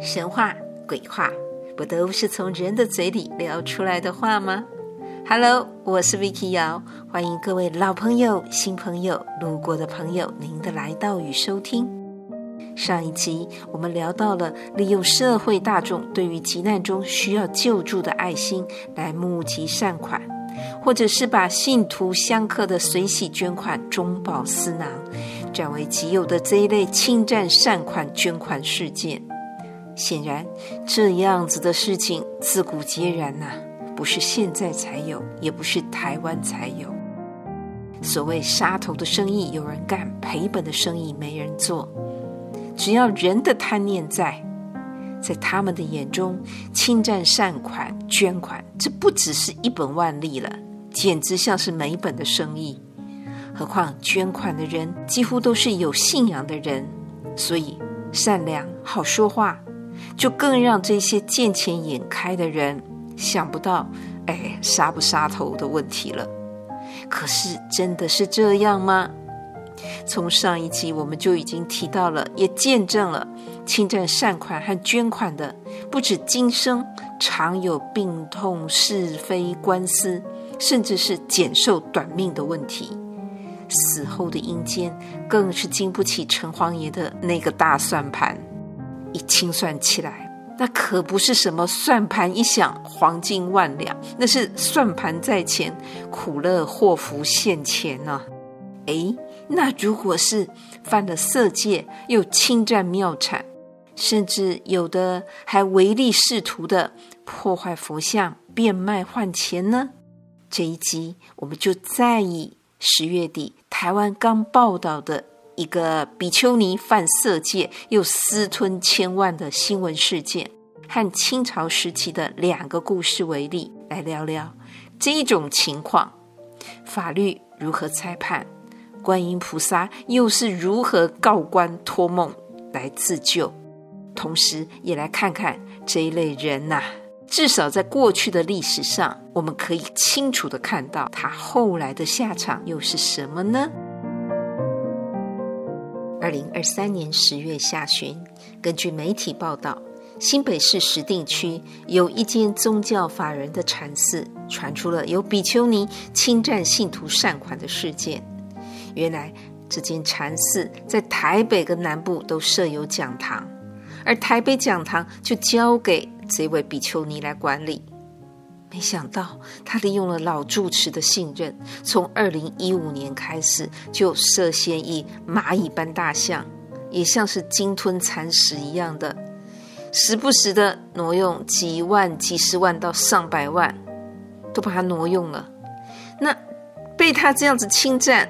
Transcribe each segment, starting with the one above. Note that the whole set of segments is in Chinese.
神话、鬼话，不都是从人的嘴里聊出来的话吗？Hello，我是 Vicky 瑶，欢迎各位老朋友、新朋友、路过的朋友，您的来到与收听。上一集我们聊到了利用社会大众对于急难中需要救助的爱心来募集善款，或者是把信徒香客的随喜捐款中饱私囊。占为己有的这一类侵占善款捐款事件，显然这样子的事情自古皆然呐、不是现在才有，也不是台湾才有。所谓杀头的生意有人干，赔本的生意没人做。只要人的贪念在，在他们的眼中，侵占善款捐款，这不只是一本万利了，简直像是没本的生意。何况捐款的人几乎都是有信仰的人，所以善良好说话，就更让这些见钱眼开的人想不到，哎，杀不杀头的问题了。可是真的是这样吗？从上一集我们就已经提到了，也见证了侵占善款和捐款的，不止今生常有病痛、是非官司，甚至是减寿短命的问题。死后的阴间更是经不起城隍爷的那个大算盘，一清算起来，那可不是什么算盘一响黄金万两，那是算盘在前，苦乐祸福现前呢、啊。诶，那如果是犯了色戒，又侵占庙产，甚至有的还唯利是图的破坏佛像，变卖换钱呢？这一集我们就再以。十月底，台湾刚报道的一个比丘尼犯色戒又私吞千万的新闻事件，和清朝时期的两个故事为例，来聊聊这一种情况，法律如何裁判，观音菩萨又是如何告官托梦来自救，同时也来看看这一类人呐、至少在过去的历史上，我们可以清楚地看到他后来的下场又是什么呢？二零二三年十月下旬，根据媒体报道，新北市石碇区有一间宗教法人的禅寺传出了有比丘尼侵占信徒善款的事件。原来，这间禅寺在台北跟南部都设有讲堂，而台北讲堂就交给。这位比丘尼来管理，没想到他利用了老住持的信任，从二零一五年开始就涉嫌以蚂蚁般大象，也像是鲸吞蚕食一样的，时不时的挪用几万、几十万到上百万，都把它挪用了。那被他这样子侵占，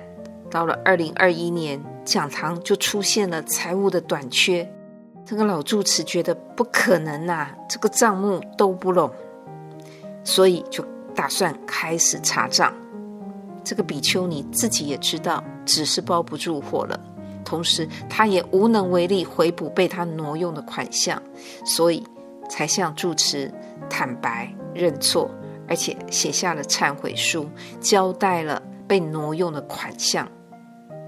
到了二零二一年，讲堂就出现了财务的短缺。这个老住持觉得不可能呐、啊，这个账目都不拢，所以就打算开始查账。这个比丘尼自己也知道纸是包不住火了，同时他也无能为力回补被他挪用的款项，所以才向住持坦白认错，而且写下了忏悔书，交代了被挪用的款项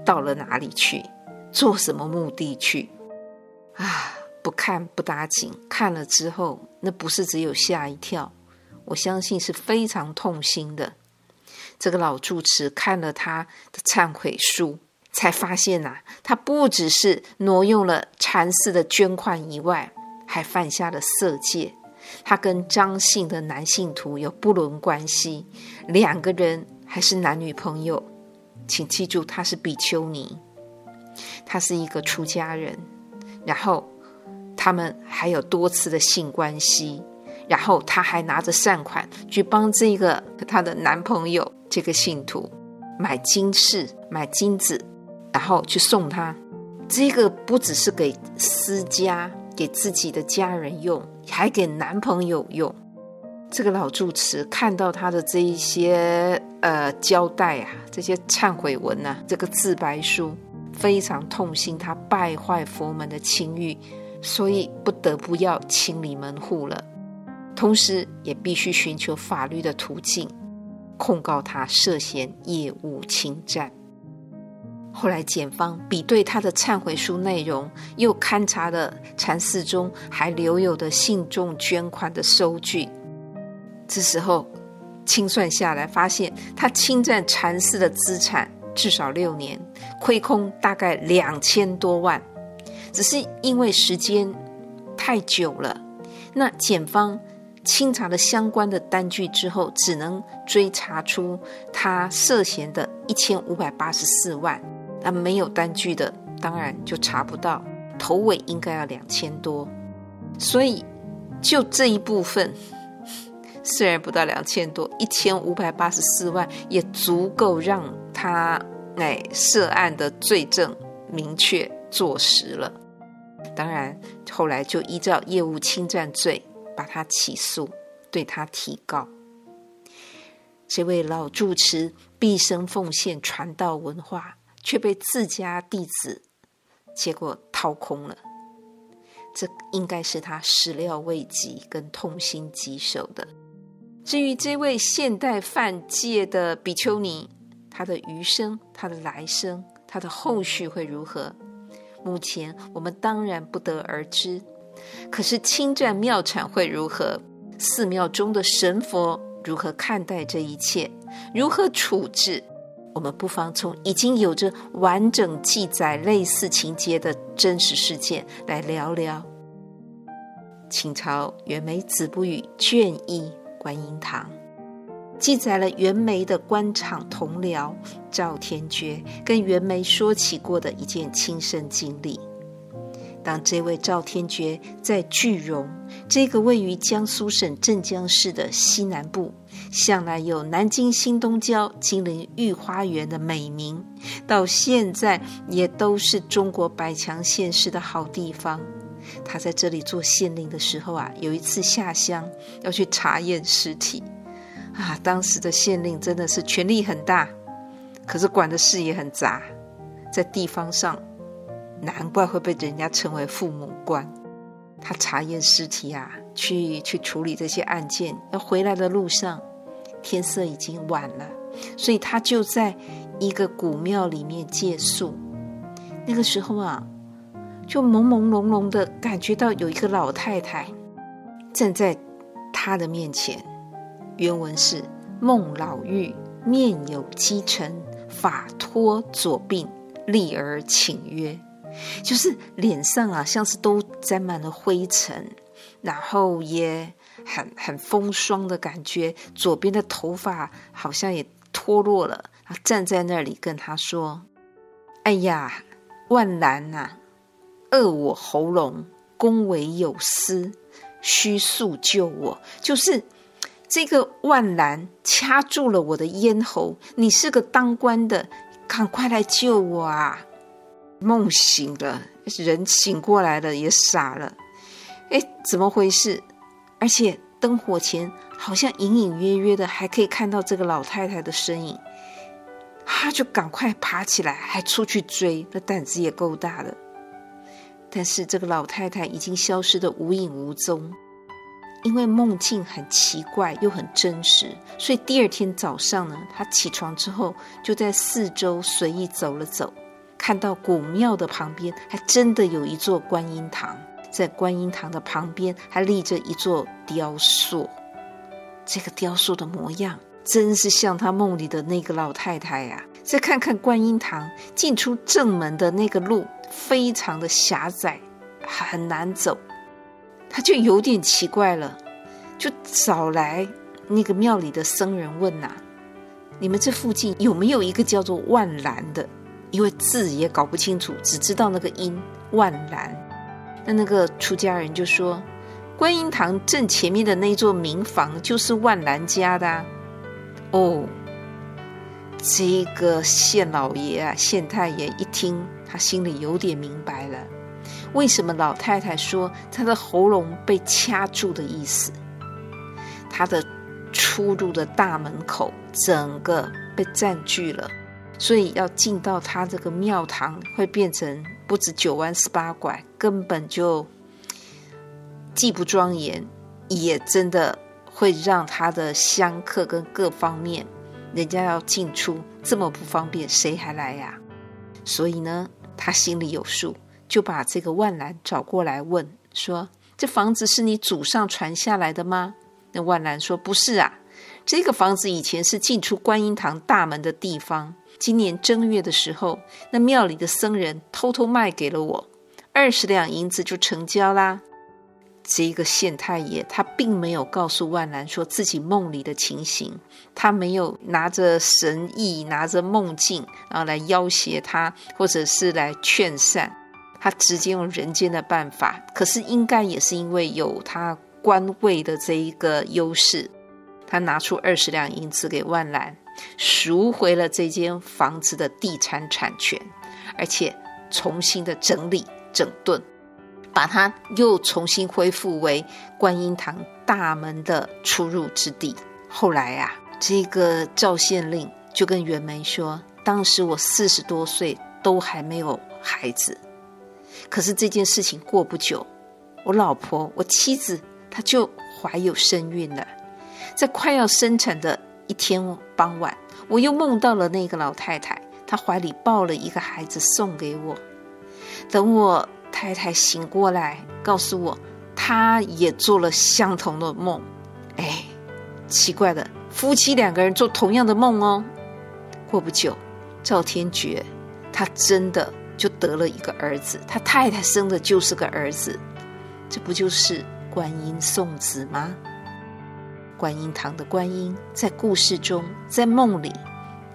到了哪里去，做什么目的去。啊，不看不打紧，看了之后，那不是只有吓一跳，我相信是非常痛心的。这个老住持看了他的忏悔书，才发现呐、啊，他不只是挪用了禅寺的捐款以外，还犯下了色戒。他跟张姓的男信徒有不伦关系，两个人还是男女朋友。请记住，他是比丘尼，他是一个出家人。然后，他们还有多次的性关系，然后她还拿着善款去帮这个她的男朋友这个信徒买金饰、买金子，然后去送他。这个不只是给私家、给自己的家人用，还给男朋友用。这个老住持看到他的这一些呃交代啊，这些忏悔文啊，这个自白书。非常痛心，他败坏佛门的清誉，所以不得不要清理门户了。同时，也必须寻求法律的途径，控告他涉嫌业务侵占。后来检方比对他的忏悔书内容，又勘察了禅寺中还留有的信众捐款的收据。这时候清算下来，发现他侵占禅寺的资产至少六年，亏空大概两千多万。只是因为时间太久了，那检方清查了相关的单据之后，只能追查出他涉嫌的一千五百八十四万。那没有单据的，当然就查不到，头尾应该要两千多。所以就这一部分，虽然不到两千多，一千五百八十四万也足够让他哎涉案的罪证明确坐实了。当然，后来就依照业务侵占罪把他起诉，对他提告。这位老住持毕生奉献传道文化，却被自家弟子结果掏空了，这应该是他始料未及跟痛心疾首的。至于这位现代犯戒的比丘尼，他的余生、他的来生、他的后续会如何？目前我们当然不得而知，可是侵占庙产会如何？寺庙中的神佛如何看待这一切？如何处置？我们不妨从已经有着完整记载类似情节的真实事件来聊聊。清朝袁枚子不语卷一观音堂。记载了袁枚的官场同僚赵天觉跟袁枚说起过的一件亲身经历。当这位赵天觉在句容这个位于江苏省镇江市的西南部，向来有南京新东郊、金陵御花园的美名，到现在也都是中国百强县市的好地方。他在这里做县令的时候啊，有一次下乡要去查验尸体。啊，当时的县令真的是权力很大，可是管的事也很杂，在地方上，难怪会被人家称为父母官。他查验尸体啊，去去处理这些案件，要回来的路上，天色已经晚了，所以他就在一个古庙里面借宿。那个时候啊，就朦朦胧胧的感觉到有一个老太太站在他的面前。原文是：孟老妪面有积尘，发脱左鬓，立而请曰，就是脸上啊，像是都沾满了灰尘，然后也很很风霜的感觉，左边的头发好像也脱落了。他站在那里跟他说：“哎呀，万兰呐、啊，饿我喉咙，公为有司，须速救我。”就是。这个万兰掐住了我的咽喉，你是个当官的，赶快来救我啊！梦醒了，人醒过来了，也傻了。哎，怎么回事？而且灯火前好像隐隐约约的还可以看到这个老太太的身影，他就赶快爬起来，还出去追，那胆子也够大的。但是这个老太太已经消失得无影无踪。因为梦境很奇怪又很真实，所以第二天早上呢，他起床之后就在四周随意走了走，看到古庙的旁边还真的有一座观音堂，在观音堂的旁边还立着一座雕塑，这个雕塑的模样真是像他梦里的那个老太太呀、再看看观音堂进出正门的那个路，非常的狭窄，很难走。他就有点奇怪了，就找来那个庙里的僧人问呐、：“你们这附近有没有一个叫做万兰的？因为字也搞不清楚，只知道那个音万兰。”那那个出家人就说：“观音堂正前面的那座民房就是万兰家的、啊。”哦，这个县老爷啊，县太爷一听，他心里有点明白了。为什么老太太说她的喉咙被掐住的意思？她的出入的大门口整个被占据了，所以要进到他这个庙堂会变成不止九弯十八拐，根本就既不庄严，也真的会让他的香客跟各方面人家要进出这么不方便，谁还来呀？所以呢，他心里有数，就把这个万兰找过来问说：“这房子是你祖上传下来的吗？”那万兰说：“不是啊，这个房子以前是进出观音堂大门的地方。今年正月的时候，那庙里的僧人偷偷卖给了我，二十两银子就成交啦。”这个县太爷他并没有告诉万兰说自己梦里的情形，他没有拿着神意，拿着梦境，然后来要挟他，或者是来劝善，他直接用人间的办法。可是应该也是因为有他官位的这一个优势，他拿出二十两银子给万兰，赎回了这间房子的地产产权，而且重新的整理整顿。把它又重新恢复为观音堂大门的出入之地。后来啊，这个赵县令就跟袁枚说：“当时我四十多岁，都还没有孩子。可是这件事情过不久，我老婆，我妻子，她就怀有身孕了。在快要生产的一天傍晚，我又梦到了那个老太太，她怀里抱了一个孩子送给我。等我。”太太醒过来，告诉我，她也做了相同的梦。哎，奇怪的，夫妻两个人做同样的梦哦。过不久，赵天觉他真的就得了一个儿子，他太太生的就是个儿子，这不就是观音送子吗？观音堂的观音在故事中，在梦里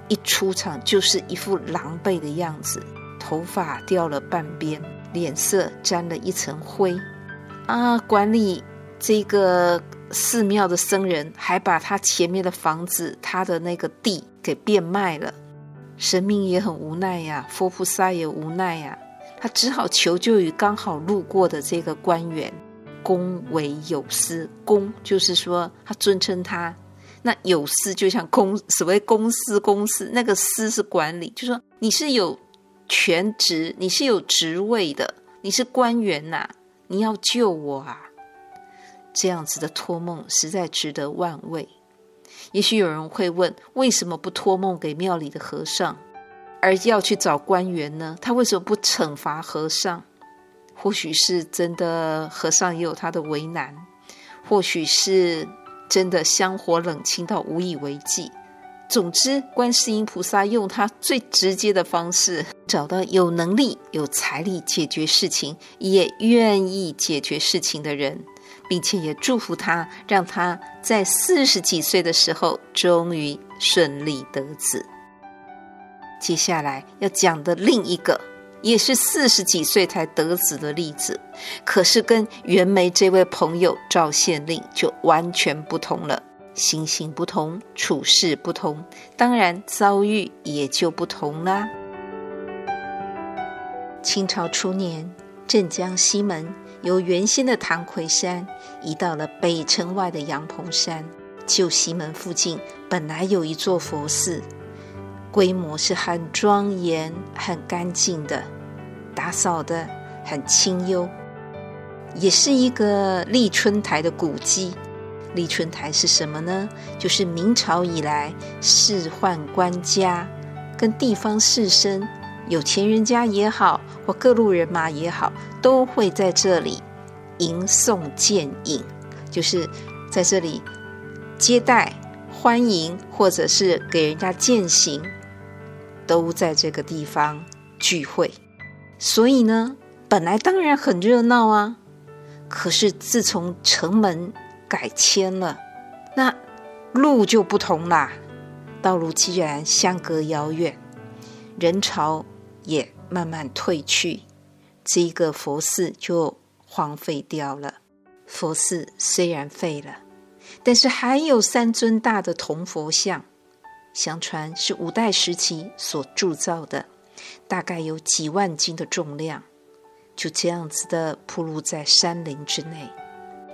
一出场就是一副狼狈的样子，头发掉了半边。脸色沾了一层灰，啊！管理这个寺庙的僧人还把他前面的房子、他的那个地给变卖了。神明也很无奈呀，佛菩萨也无奈呀，他只好求救于刚好路过的这个官员，公为有司。公就是说他尊称他，那有司就像公，所谓公司公司，那个司是管理，就说你是有。全职，你是有职位的，你是官员呐、你要救我啊！这样子的托梦实在值得万位。也许有人会问，为什么不托梦给庙里的和尚，而要去找官员呢？他为什么不惩罚和尚？或许是真的和尚也有他的为难，或许是真的香火冷清到无以为继。总之，观世音菩萨用他最直接的方式，找到有能力、有财力解决事情，也愿意解决事情的人，并且也祝福他，让他在四十几岁的时候，终于顺利得子。接下来要讲的另一个，也是四十几岁才得子的例子，可是跟袁枚这位朋友赵县令就完全不同了。心性不同，处事不同，当然遭遇也就不同啦。清朝初年，镇江西门由原先的唐奎山移到了北城外的阳棚山。旧西门附近本来有一座佛寺，规模是很庄严、很干净的，打扫得很清幽，也是一个立春台的古迹。立春台是什么呢？就是明朝以来，仕宦官家跟地方士绅、有钱人家也好，或各路人马也好，都会在这里迎送饯饮，就是在这里接待、欢迎，或者是给人家饯行，都在这个地方聚会。所以呢，本来当然很热闹啊。可是自从城门改迁了，那路就不同啦。道路既然相隔遥远，人潮也慢慢退去，这一个佛寺就荒废掉了。佛寺虽然废了，但是还有三尊大的铜佛像，相传是五代时期所铸造的，大概有几万斤的重量，就这样子的铺露在山林之内。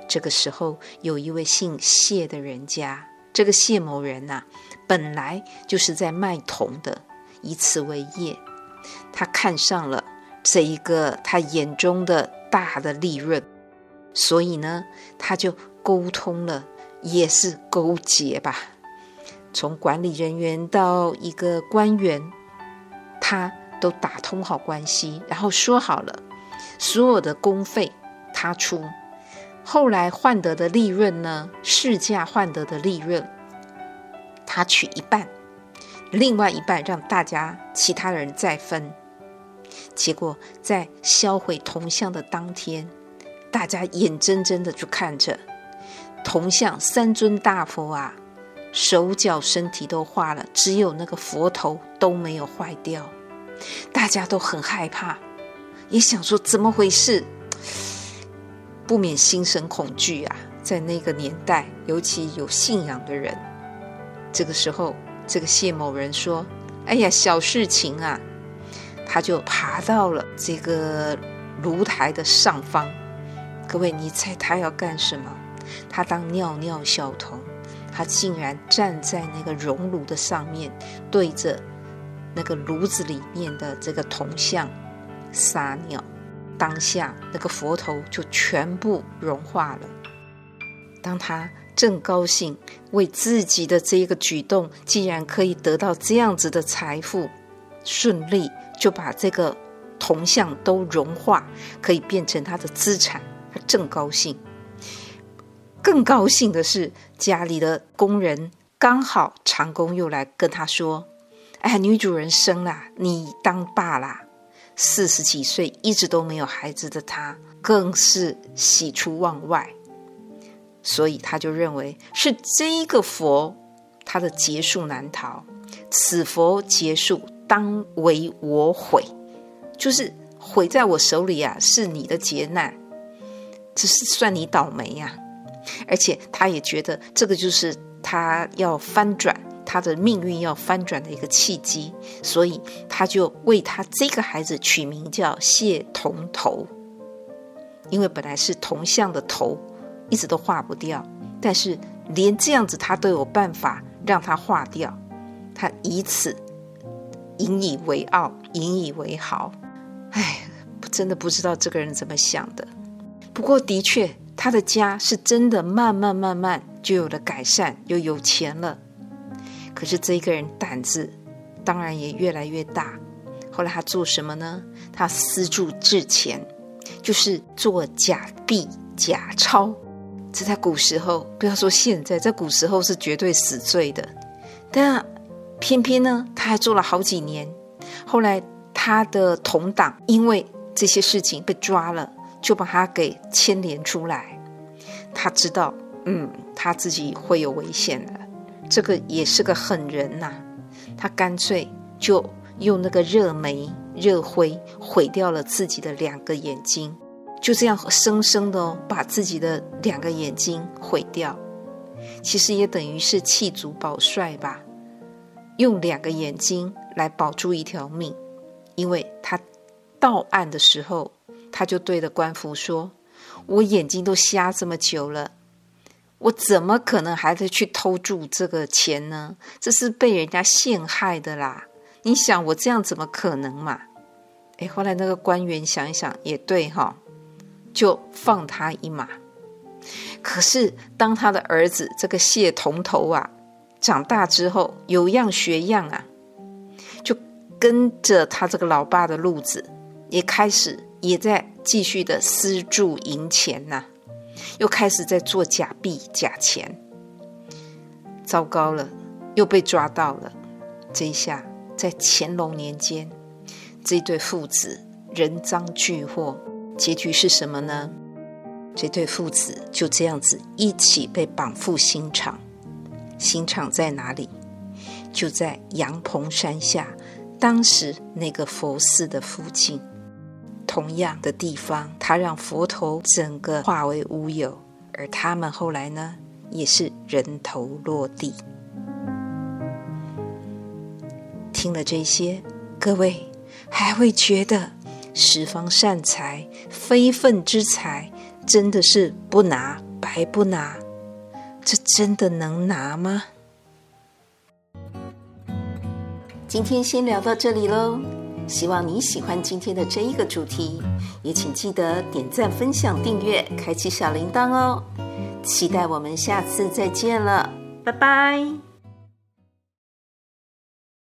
这个时候，有一位姓谢的人家，这个谢某人呐、本来就是在卖铜的，以此为业。他看上了这一个他眼中的大的利润，所以呢，他就沟通了，也是勾结吧。从管理人员到一个官员，他都打通好关系，然后说好了，所有的工费他出，后来换得的利润呢，市价换得的利润，他取一半，另外一半让大家其他人再分。结果在销毁铜像的当天，大家眼睁睁的就看着铜像三尊大佛啊，手脚身体都化了，只有那个佛头都没有坏掉。大家都很害怕，也想说怎么回事，不免心生恐惧啊。在那个年代，尤其有信仰的人，这个时候，这个谢某人说：“哎呀，小事情啊。”他就爬到了这个炉台的上方。各位，你猜他要干什么？他当尿尿小童，他竟然站在那个熔炉的上面，对着那个炉子里面的这个铜像撒尿。当下那个佛头就全部融化了。当他正高兴为自己的这一个举动，竟然可以得到这样子的财富，顺利。就把这个铜像都融化，可以变成他的资产，他正高兴。更高兴的是，家里的工人刚好长工又来跟他说：“哎，女主人生了，你当爸啦！”四十几岁一直都没有孩子的他，更是喜出望外。所以他就认为是这一个佛，他的劫数难逃。此佛劫数。当为我毁，就是毁在我手里啊！是你的劫难，只是算你倒霉呀、啊。而且他也觉得这个就是他要翻转他的命运要翻转的一个契机，所以他就为他这个孩子取名叫谢铜头，因为本来是铜像的头一直都化不掉，但是连这样子他都有办法让他化掉，他以此。引以为傲，引以为豪。哎，真的不知道这个人怎么想的。不过，的确，他的家是真的慢慢慢慢就有了改善，又有钱了。可是，这一个人胆子当然也越来越大。后来，他做什么呢？他私铸制钱，就是做假币、假钞。这在古时候，不要说现在，在古时候是绝对死罪的。但偏偏呢，他还做了好几年。后来，他的同党因为这些事情被抓了，就把他给牵连出来。他知道，嗯，他自己会有危险的。这个也是个狠人呐、他干脆就用那个热煤、热灰毁掉了自己的两个眼睛，就这样生生的，把自己的两个眼睛毁掉。其实也等于是弃卒保帅吧。用两个眼睛来保住一条命，因为他到岸的时候，他就对着官府说：“我眼睛都瞎这么久了，我怎么可能还得去偷住这个钱呢？这是被人家陷害的啦！你想我这样怎么可能嘛？”哎，后来那个官员想一想，也对哈，就放他一马。可是当他的儿子这个谢铜头啊。长大之后有样学样啊，就跟着他这个老爸的路子，也开始也在继续的私铸银钱呐、又开始在做假币假钱。糟糕了，又被抓到了。这一下在乾隆年间，这对父子人赃俱获，结局是什么呢？这对父子就这样子一起被绑赴刑场。刑场在哪里？就在阳棚山下，当时那个佛寺的附近。同样的地方，他让佛头整个化为乌有，而他们后来呢，也是人头落地。听了这些，各位还会觉得十方善财、非分之财，真的是不拿白不拿？这真的能拿吗？今天先聊到这里喽，希望你喜欢今天的这一个主题，也请记得点赞、分享、订阅、开启小铃铛哦。期待我们下次再见了，拜拜。